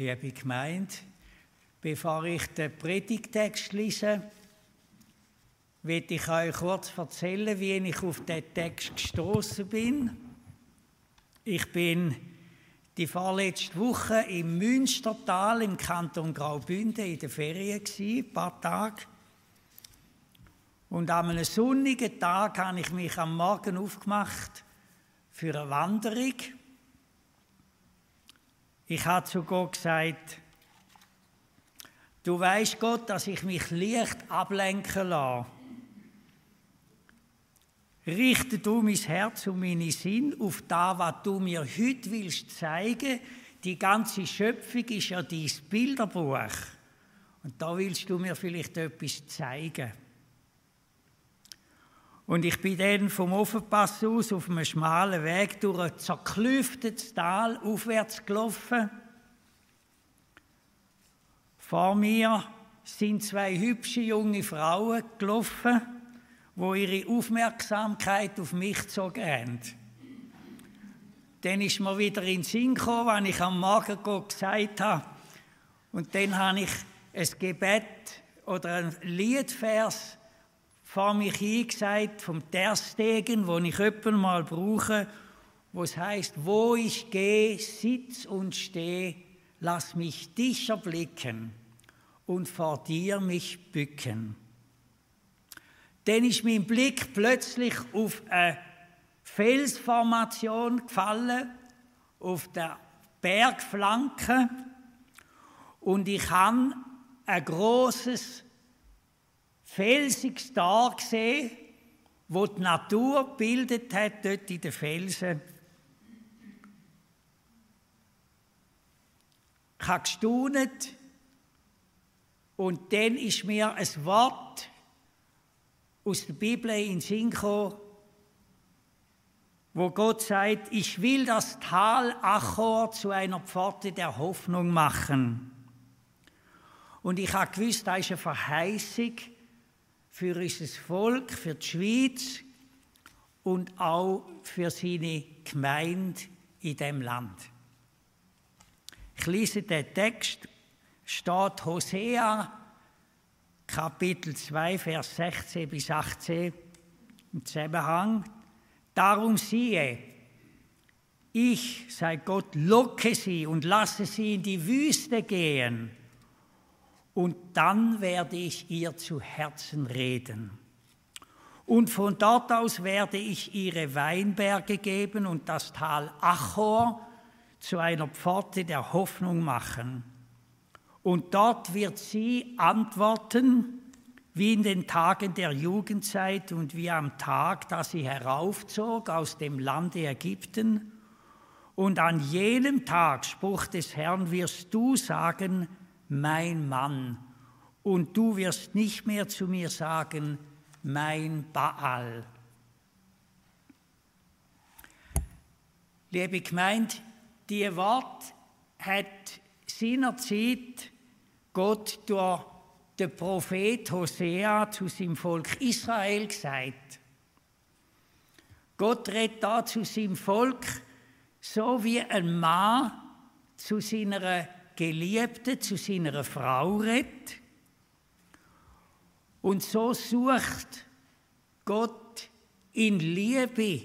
liebe Gemeinde, bevor ich den Predigtext lese, will ich euch kurz erzählen, wie ich auf den Text gestoßen bin. Ich bin die vorletzte Woche im Münstertal im Kanton Graubünden in der Ferien ein paar Tage. Und an einem sonnigen Tag habe ich mich am Morgen aufgemacht für eine Wanderung. Ich habe zu Gott gesagt, du weißt Gott, dass ich mich leicht ablenken lasse. Richte du mein Herz und meine Sinn auf das, was du mir heute willst zeigen. Die ganze Schöpfung ist ja dein Bilderbuch. Und da willst du mir vielleicht etwas zeigen. Und ich bin dann vom Offenpass aus auf einem schmalen Weg durch ein zerklüftetes Tal aufwärts gelaufen. Vor mir sind zwei hübsche junge Frauen gelaufen, wo ihre Aufmerksamkeit auf mich gezogen haben. Dann ist mir wieder in den Sinn gekommen, was ich am Morgen gesagt habe. Und dann habe ich ein Gebet oder ein Liedvers vor mich hingesagt vom Terstegen, wo ich öppen mal brauche, wo es heißt, wo ich gehe, sitz und steh, lass mich dich erblicken und vor dir mich bücken. Dann ist mein Blick plötzlich auf eine Felsformation gefallen, auf der Bergflanke, und ich habe ein großes felsiges Tal gesehen, wo die Natur bildet hat, dort in den Felsen. Ich habe gestaunet und dann ist mir ein Wort aus der Bibel in den Sinn gekommen, wo Gott sagt, ich will das Tal Achor zu einer Pforte der Hoffnung machen. Und ich habe gewusst, da ist eine Verheißung, für unser Volk, für die Schweiz und auch für seine Gemeinde in dem Land. Ich lese den Text, steht Hosea, Kapitel 2, Vers 16 bis 18 im Zusammenhang. Darum siehe, ich, sei Gott, locke sie und lasse sie in die Wüste gehen und dann werde ich ihr zu Herzen reden. Und von dort aus werde ich ihre Weinberge geben und das Tal Achor zu einer Pforte der Hoffnung machen. Und dort wird sie antworten, wie in den Tagen der Jugendzeit und wie am Tag, da sie heraufzog aus dem Lande Ägypten. Und an jenem Tag, Spruch des Herrn, wirst du sagen, mein Mann, und du wirst nicht mehr zu mir sagen, mein Baal. Liebe Gemeinde, die Wort hat seinerzeit Gott durch den Prophet Hosea zu seinem Volk Israel gesagt. Gott redet da zu seinem Volk so wie ein Mann zu seiner Geliebte zu seiner Frau redet. Und so sucht Gott in Liebe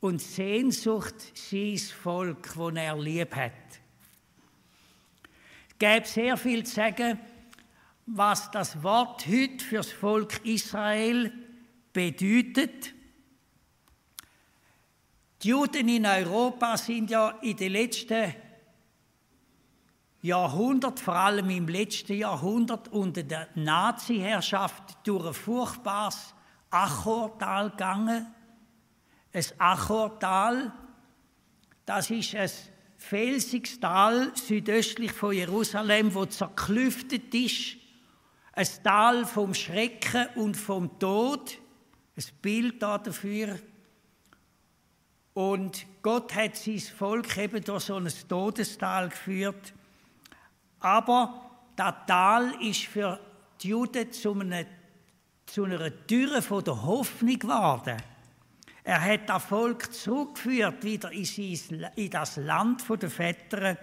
und Sehnsucht sein Volk, das er lieb hat. Es gäbe sehr viel zu sagen, was das Wort heute für das Volk Israel bedeutet. Die Juden in Europa sind ja in den letzten Jahrhundert, vor allem im letzten Jahrhundert unter der Nazi-Herrschaft durch ein furchtbares Achortal gegangen. Ein Achortal, das ist ein felsiges Tal südöstlich von Jerusalem, wo zerklüftet ist. Ein Tal vom Schrecken und vom Tod. Ein Bild dafür. Und Gott hat sein Volk eben durch so ein Todestal geführt. Aber das Tal ist für die Juden zu einer, zu einer Türe von der Hoffnung geworden. Er hat das Volk zurückgeführt wieder in, sein, in das Land der Väter,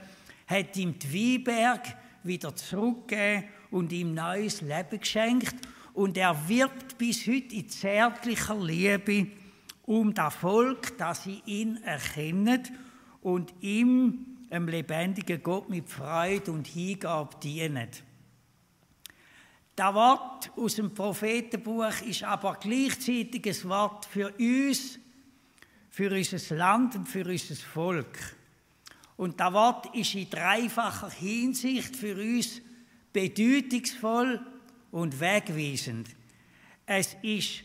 hat ihm die Weinberg wieder zurückgegeben und ihm neues Leben geschenkt. Und er wirbt bis heute in zärtlicher Liebe um das Volk, dass sie ihn erkennen und ihm, einem lebendigen Gott, mit Freude und Hingabe dienen. Das Wort aus dem Prophetenbuch ist aber gleichzeitig ein Wort für uns, für unser Land und für unser Volk. Und das Wort ist in dreifacher Hinsicht für uns bedeutungsvoll und wegweisend. Es ist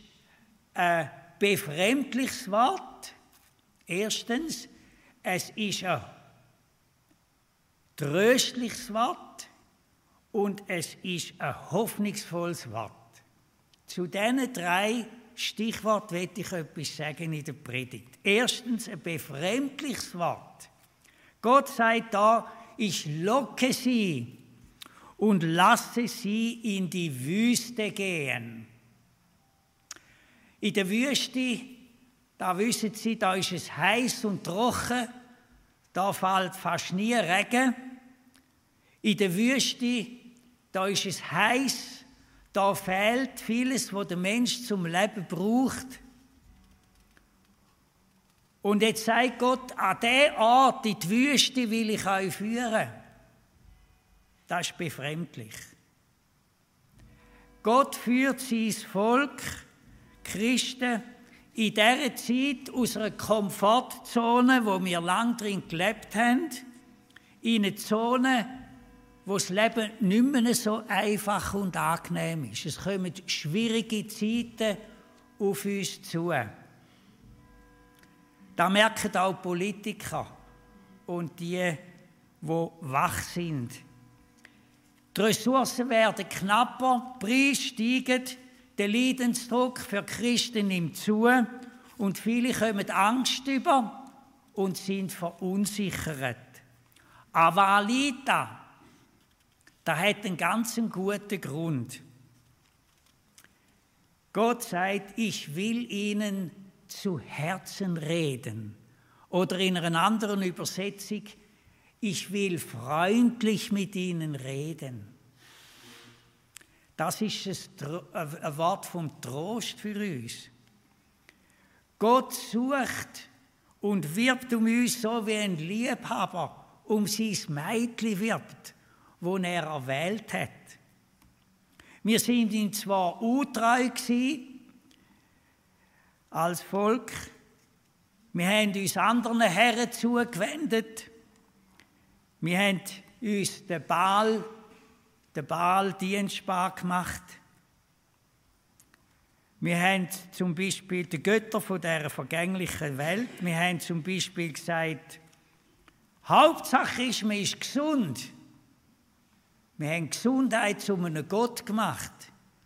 ein befremdliches Wort. Erstens, es ist ein tröstliches Wort und es ist ein hoffnungsvolles Wort. Zu diesen drei Stichworten werde ich etwas sagen in der Predigt. Erstens, ein befremdliches Wort. Gott sagt da, ich locke sie und lasse sie in die Wüste gehen. In der Wüste, da wissen Sie, da ist es heiß und trocken, da fällt fast nie Regen. In der Wüste, da ist es heiß, da fehlt vieles, was der Mensch zum Leben braucht. Und jetzt sagt Gott, an der Art, in die Wüste will ich euch führen. Das ist befremdlich. Gott führt sein Volk, Christen, in dieser Zeit aus einer Komfortzone, wo wir lang drin gelebt haben, in eine Zone, wo das Leben nicht mehr so einfach und angenehm ist. Es kommen schwierige Zeiten auf uns zu. Da merken auch Politiker und die, die wach sind. Die Ressourcen werden knapper, die Preise steigen, der Leidensdruck für Christen nimmt zu und viele kommen Angst über und sind verunsichert. Aber Alita, da hat einen ganz guten Grund. Gott sagt, ich will ihnen zu Herzen reden. Oder in einer anderen Übersetzung, ich will freundlich mit ihnen reden. Das ist ein Wort vom Trost für uns. Gott sucht und wirbt um uns so wie ein Liebhaber um sein Mädchen wirbt, wo er erwählt hat. Wir sind ihm zwar untreu gewesen, als Volk. Wir haben uns anderen Herren zugewendet. Wir haben uns den Baal, den Baal dienstbar gemacht. Wir haben zum Beispiel die Götter von der vergänglichen Welt. Wir haben zum Beispiel gesagt, Hauptsache ist, man ist gesund. Wir haben Gesundheit zu einem Gott gemacht.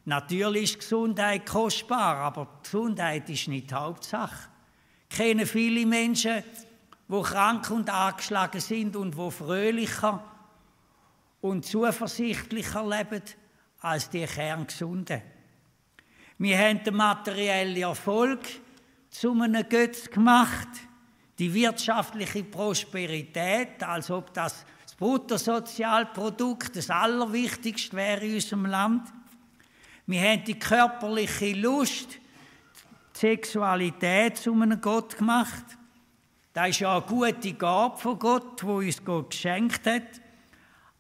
Natürlich ist Gesundheit kostbar, aber Gesundheit ist nicht Hauptsache. Ich kenne viele Menschen, die krank und angeschlagen sind und die fröhlicher und zuversichtlicher leben als die Kerngesunden. Wir haben den materiellen Erfolg zu einem Götz gemacht, die wirtschaftliche Prosperität, als ob das, das Bruttosozialprodukt das Allerwichtigste wäre in unserem Land. Wir haben die körperliche Lust, die Sexualität zu einem Gott gemacht. Das ist ja eine gute Gabe von Gott, wo uns Gott geschenkt hat.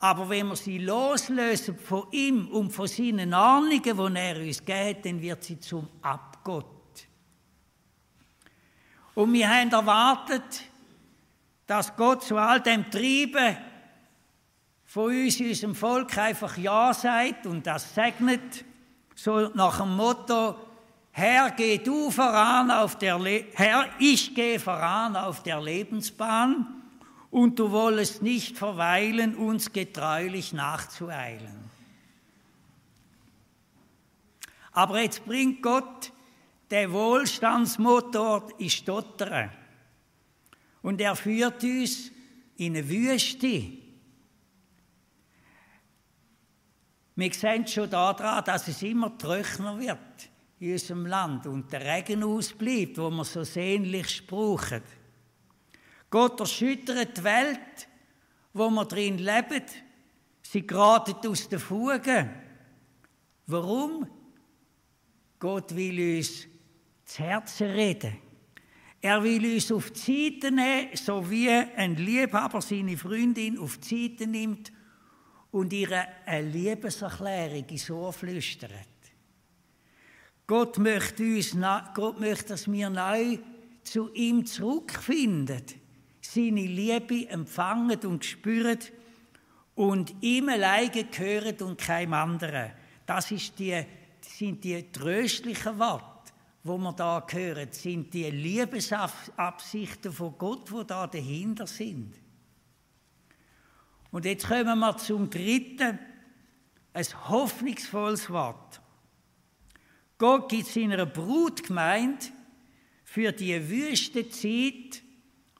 Aber wenn wir sie loslösen von ihm und von seinen Ahnungen, die er uns gibt, dann wird sie zum Abgott. Und wir haben erwartet, dass Gott zu all dem Trieben von uns, unserem Volk, einfach Ja sagt und das segnet so nach dem Motto, Herr, geh du voran auf der Le Herr, ich gehe voran auf der Lebensbahn und du wollest nicht verweilen, uns getreulich nachzueilen. Aber jetzt bringt Gott der Wohlstandsmotor in Stottern. Und er führt uns in eine Wüste. Wir sehen schon daran, dass es immer trockener wird in unserem Land und der Regen ausbleibt, wo wir so sehnlich brauchen. Gott erschüttert die Welt, wo wir drin leben, sie geraten aus den Fugen. Warum? Gott will uns das Herz reden. Er will uns auf die Seite nehmen, so wie ein Liebhaber seine Freundin auf die Seite nimmt und ihre eine Liebeserklärung ins Ohr flüstert. Gott möchte, uns, Gott möchte, dass wir neu zu ihm zurückfinden, seine Liebe empfangen und spüren und ihm alleine gehören und keinem anderen. Das ist die, sind die tröstlichen Worte wo wir da hören, sind die Liebesabsichten von Gott, wo da dahinter sind. Und jetzt kommen wir zum dritten, ein hoffnungsvolles Wort. Gott gibt seiner Brutgemeinde für die wüste Zeit,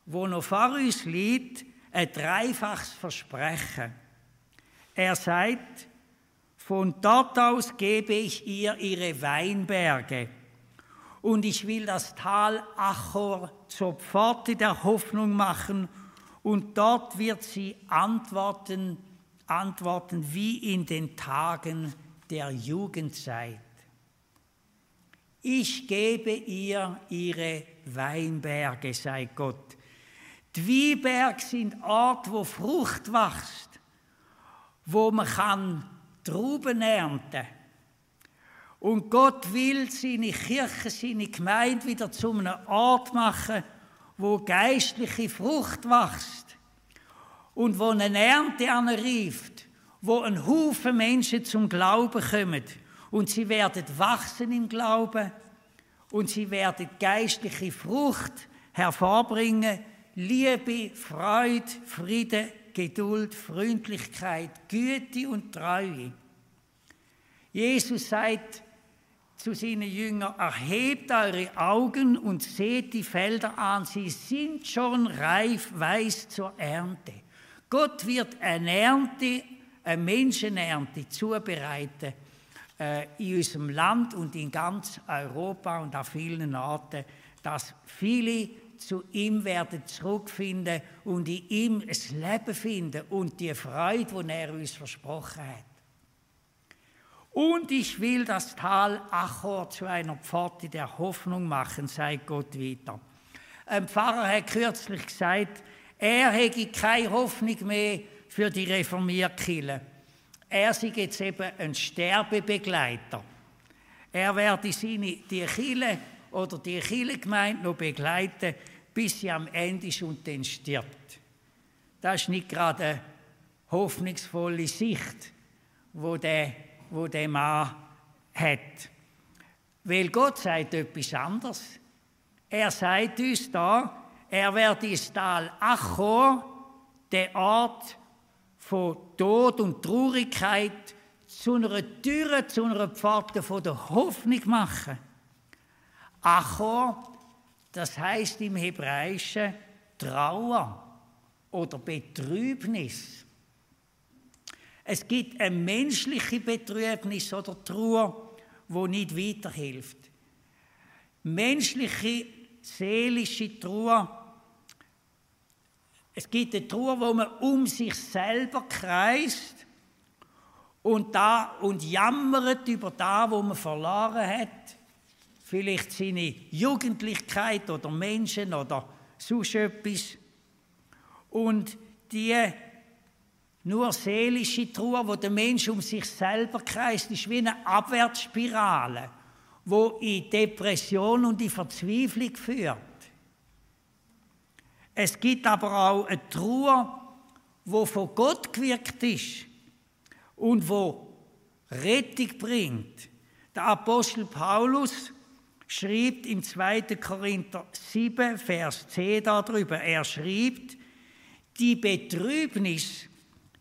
wo noch vor uns liegt, ein dreifaches Versprechen. Er sagt, von dort aus gebe ich ihr ihre Weinberge und ich will das Tal Achor zur Pforte der Hoffnung machen und dort wird sie antworten, antworten wie in den Tagen der Jugendzeit. Ich gebe ihr ihre Weinberge, sei Gott. Die Weinberge sind Ort, wo Frucht wächst, wo man Trauben ernten. Kann und Gott will seine Kirche, seine Gemeinde wieder zu einem Ort machen, wo geistliche Frucht wächst und wo eine Ernte anreift, wo ein Haufen Menschen zum Glauben kommen. Und sie werden wachsen im Glauben und sie werden geistliche Frucht hervorbringen, Liebe, Freude, Friede, Geduld, Freundlichkeit, Güte und Treue. Jesus sagt, zu seinen Jüngern, erhebt eure Augen und seht die Felder an, sie sind schon reif, weiß zur Ernte. Gott wird eine Ernte, eine Menschenernte zubereiten in unserem Land und in ganz Europa und an vielen Orten, dass viele zu ihm werden zurückfinden und in ihm das Leben finden und die Freude, die er uns versprochen hat. Und ich will das Tal Achor zu einer Pforte der Hoffnung machen, sagt Gott wieder. Ein Pfarrer hat kürzlich gesagt, er hätte keine Hoffnung mehr für die Reformierkille. Er sei jetzt eben ein Sterbebegleiter. Er werde seine, die Kille oder die Kirchengemeinde noch begleiten, bis sie am Ende ist und dann stirbt. Das ist nicht gerade eine hoffnungsvolle Sicht, wo der wo der Mann hat. Weil Gott sagt etwas anderes. Er sagt uns da, er wird ins Tal Achor, der Ort von Tod und Traurigkeit, zu einer Türe, zu einer Pforte von der Hoffnung machen. Achor, das heißt im Hebräischen Trauer oder Betrübnis. Es gibt eine menschliche Betrübnis oder Trauer, wo nicht weiterhilft. Menschliche, seelische Trauer. Es gibt eine Trauer, wo man um sich selber kreist und da und jammert über da, wo man verloren hat. Vielleicht seine Jugendlichkeit oder Menschen oder sonst etwas. Und die nur seelische Trauer, wo der Mensch um sich selber kreist, ist wie eine Abwärtsspirale, wo in Depression und in Verzweiflung führt. Es gibt aber auch eine Trauer, wo von Gott gewirkt ist und wo Rettung bringt. Der Apostel Paulus schreibt im 2. Korinther 7, Vers 10 darüber. Er schreibt, die Betrübnis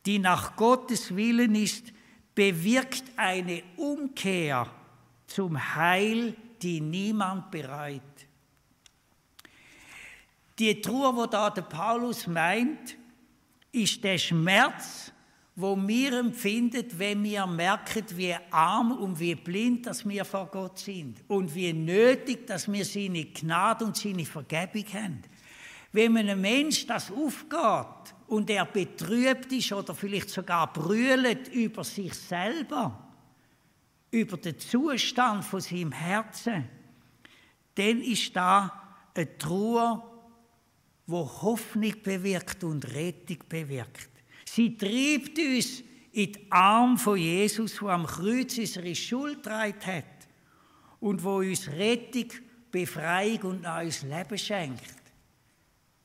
die nach Gottes Willen ist, bewirkt eine Umkehr zum Heil, die niemand bereut. Die Trauer, wo da der Paulus meint, ist der Schmerz, wo wir empfinden, wenn wir merken, wie arm und wie blind, dass wir vor Gott sind und wie nötig, dass wir seine Gnade und seine Vergebung haben. Wenn einem Mensch das aufgeht und er betrübt ist oder vielleicht sogar brüllt über sich selber, über den Zustand von seinem Herzen, dann ist da eine Trauer, wo Hoffnung bewirkt und Rettung bewirkt. Sie treibt uns in die Arme von Jesus, wo am Kreuz unsere Schuld getragen hat und wo uns Rettung, Befreiung und neues Leben schenkt.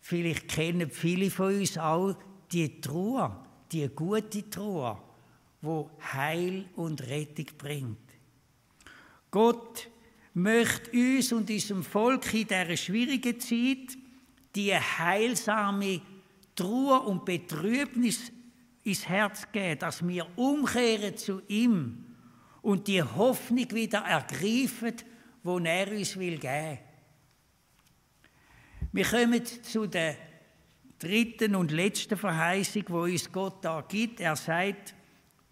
Vielleicht kennen viele von uns auch die Trauer, die gute Trauer, wo Heil und Rettung bringt. Gott möchte uns und unserem Volk in dieser schwierigen Zeit die heilsame Trauer und Betrübnis ins Herz geben, dass wir umkehren zu ihm und die Hoffnung wieder ergreifen, wo er uns will geben. Wir kommen zu der dritten und letzten Verheißung, wo uns Gott da gibt. Er sagt,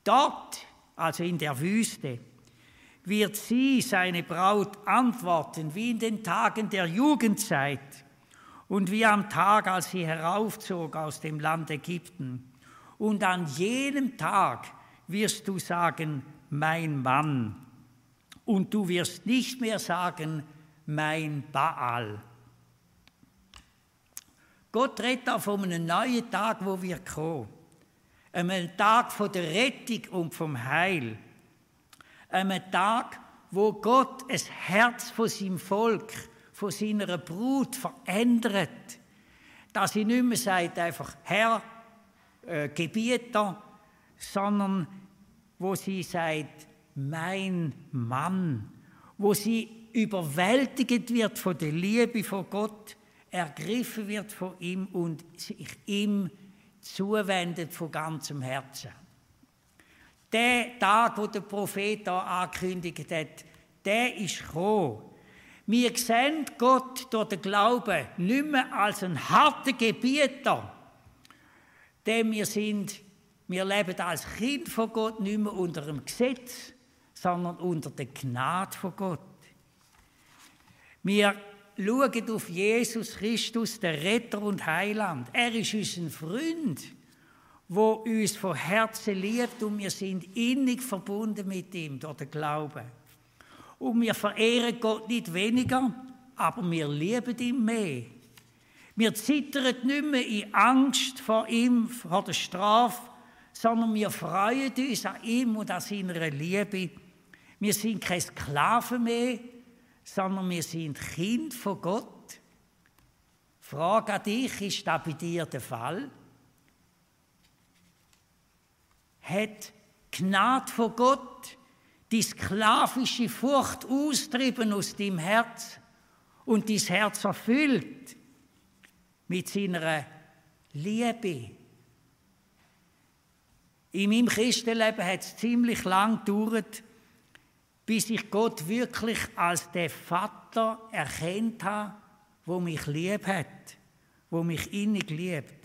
dort, also in der Wüste, wird sie, seine Braut, antworten, wie in den Tagen der Jugendzeit und wie am Tag, als sie heraufzog aus dem Land Ägypten. Und an jenem Tag wirst du sagen, mein Mann. Und du wirst nicht mehr sagen, mein Baal. Gott redet auch von einem neuen Tag, wo wir kommen. Einem Tag von der Rettung und vom Heil. Einem Tag, wo Gott das Herz von seinem Volk, von seiner Brut verändert. Dass sie nicht mehr sagt, einfach Herr, äh, Gebieter, sondern wo sie sagt, mein Mann, wo sie überwältigt wird von der Liebe von Gott, ergriffen wird von ihm und sich ihm zuwendet von ganzem Herzen. Der Tag, wo der Prophet da angekündigt hat, der ist gekommen. Wir sehen Gott durch den Glauben nicht mehr als einen harten Gebieter, denn wir sind, wir leben als Kind von Gott nicht mehr unter dem Gesetz, sondern unter der Gnade von Gott. Wir schauen auf Jesus Christus, der Retter und Heiland. Er ist unser Freund, wo uns von Herzen liebt und wir sind innig verbunden mit ihm durch den Glauben. Und wir verehren Gott nicht weniger, aber wir lieben ihn mehr. Wir zittern nicht mehr in Angst vor ihm, vor der Strafe, sondern wir freuen uns an ihm und an seiner Liebe. Wir sind keine Sklaven mehr, sondern wir sind Kind von Gott. Frage an dich, ist das bei dir der Fall? Hat Gnade von Gott die sklavische Furcht austrieben aus deinem Herz und dein Herz erfüllt? mit seiner Liebe. In meinem Christenleben hat es ziemlich lang gedauert, bis ich Gott wirklich als der Vater erkennt habe, wo mich lieb hat, wo mich innig liebt.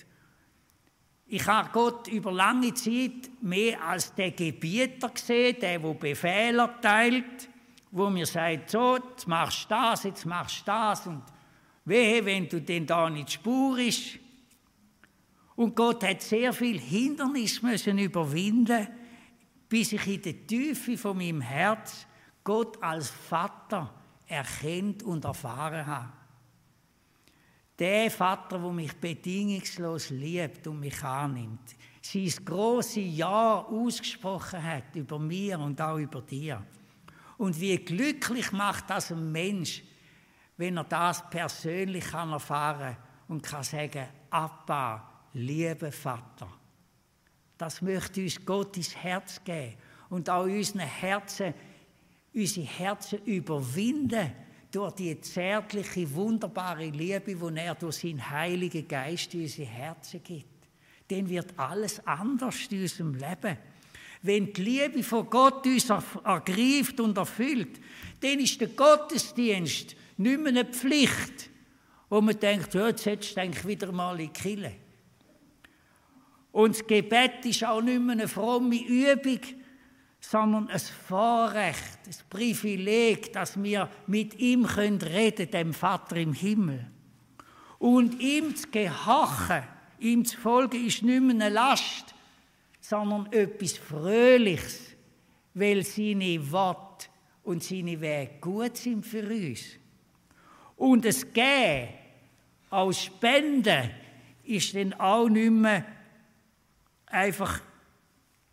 Ich habe Gott über lange Zeit mehr als der Gebieter gesehen, der, wo Befehle erteilt, wo mir sagt, so, jetzt machst du das, jetzt machst du das und Wehe, wenn du denn da nicht spurst. Und Gott hat sehr viel Hindernis müssen überwinden, bis ich in der Tiefe von meinem Herz Gott als Vater erkennt und erfahren habe. Der Vater, wo mich bedingungslos liebt und mich annimmt, sein große Ja ausgesprochen hat über mir und auch über dir. Und wie glücklich macht das ein Mensch, wenn er das persönlich kann erfahren und kann sagen, Abba, lieber Vater. Das möchte uns Gott ins Herz geben und auch unseren Herzen, unsere Herzen überwinden durch die zärtliche, wunderbare Liebe, die er durch seinen Heiligen Geist in unsere Herzen gibt. Dann wird alles anders in unserem Leben. Wenn die Liebe von Gott uns ergreift und erfüllt, dann ist der Gottesdienst nicht mehr eine Pflicht, wo man denkt, jetzt hättest du wieder mal in die. Und das Gebet ist auch nicht mehr eine fromme Übung, sondern ein Vorrecht, ein Privileg, dass wir mit ihm reden können, dem Vater im Himmel. Und ihm zu gehorchen, ihm zu folgen, ist nicht mehr eine Last, sondern etwas Fröhliches, weil seine Worte und seine Wege gut sind für uns. Und es Gehen aus Spenden ist dann auch nicht mehr einfach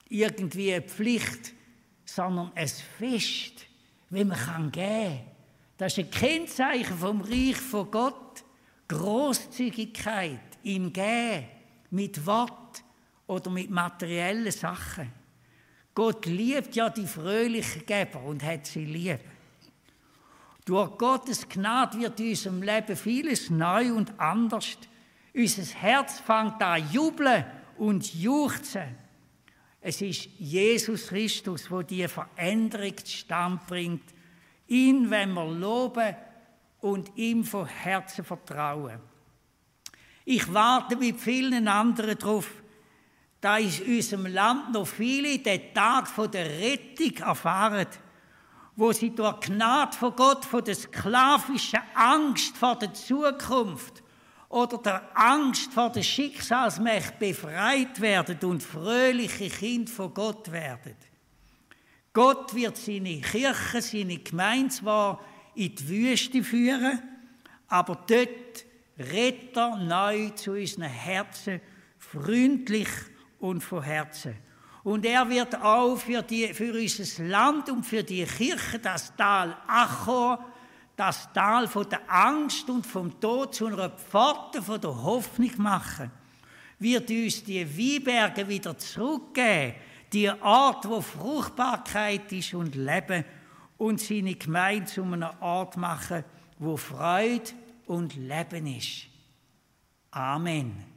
irgendwie eine Pflicht, sondern ein Fest, wenn man kann geben kann. Das ist ein Kennzeichen vom Reich von Gott. Großzügigkeit im Gehen, mit Wort oder mit materiellen Sachen. Gott liebt ja die fröhlichen Geber und hat sie lieb. Durch Gottes Gnade wird in unserem Leben vieles neu und anders. Unser Herz fängt an jubeln und juchzen. Es ist Jesus Christus, wo die Veränderung zustande bringt. Ihn, wenn wir loben und ihm von Herzen vertrauen. Ich warte mit vielen anderen darauf, da in unserem Land noch viele den Tag der Rettung erfahren, wo sie durch Gnade von Gott von der sklavischen Angst vor der Zukunft oder der Angst vor der Schicksalsmächt befreit werden und fröhliche Kind von Gott werden. Gott wird seine Kirche, seine Gemeinde zwar in die Wüste führen, aber dort redet er neu zu unseren Herzen, freundlich und von Herzen. Und er wird auch für, die, für unser Land und für die Kirche das Tal Achor das Tal von der Angst und vom Tod zu einer Pforte von der Hoffnung machen, wird uns die Weinberge wieder zurückgeben, die Art, wo Fruchtbarkeit ist und Leben und seine Gemeinde zu einer Art machen, wo Freude und Leben ist. Amen.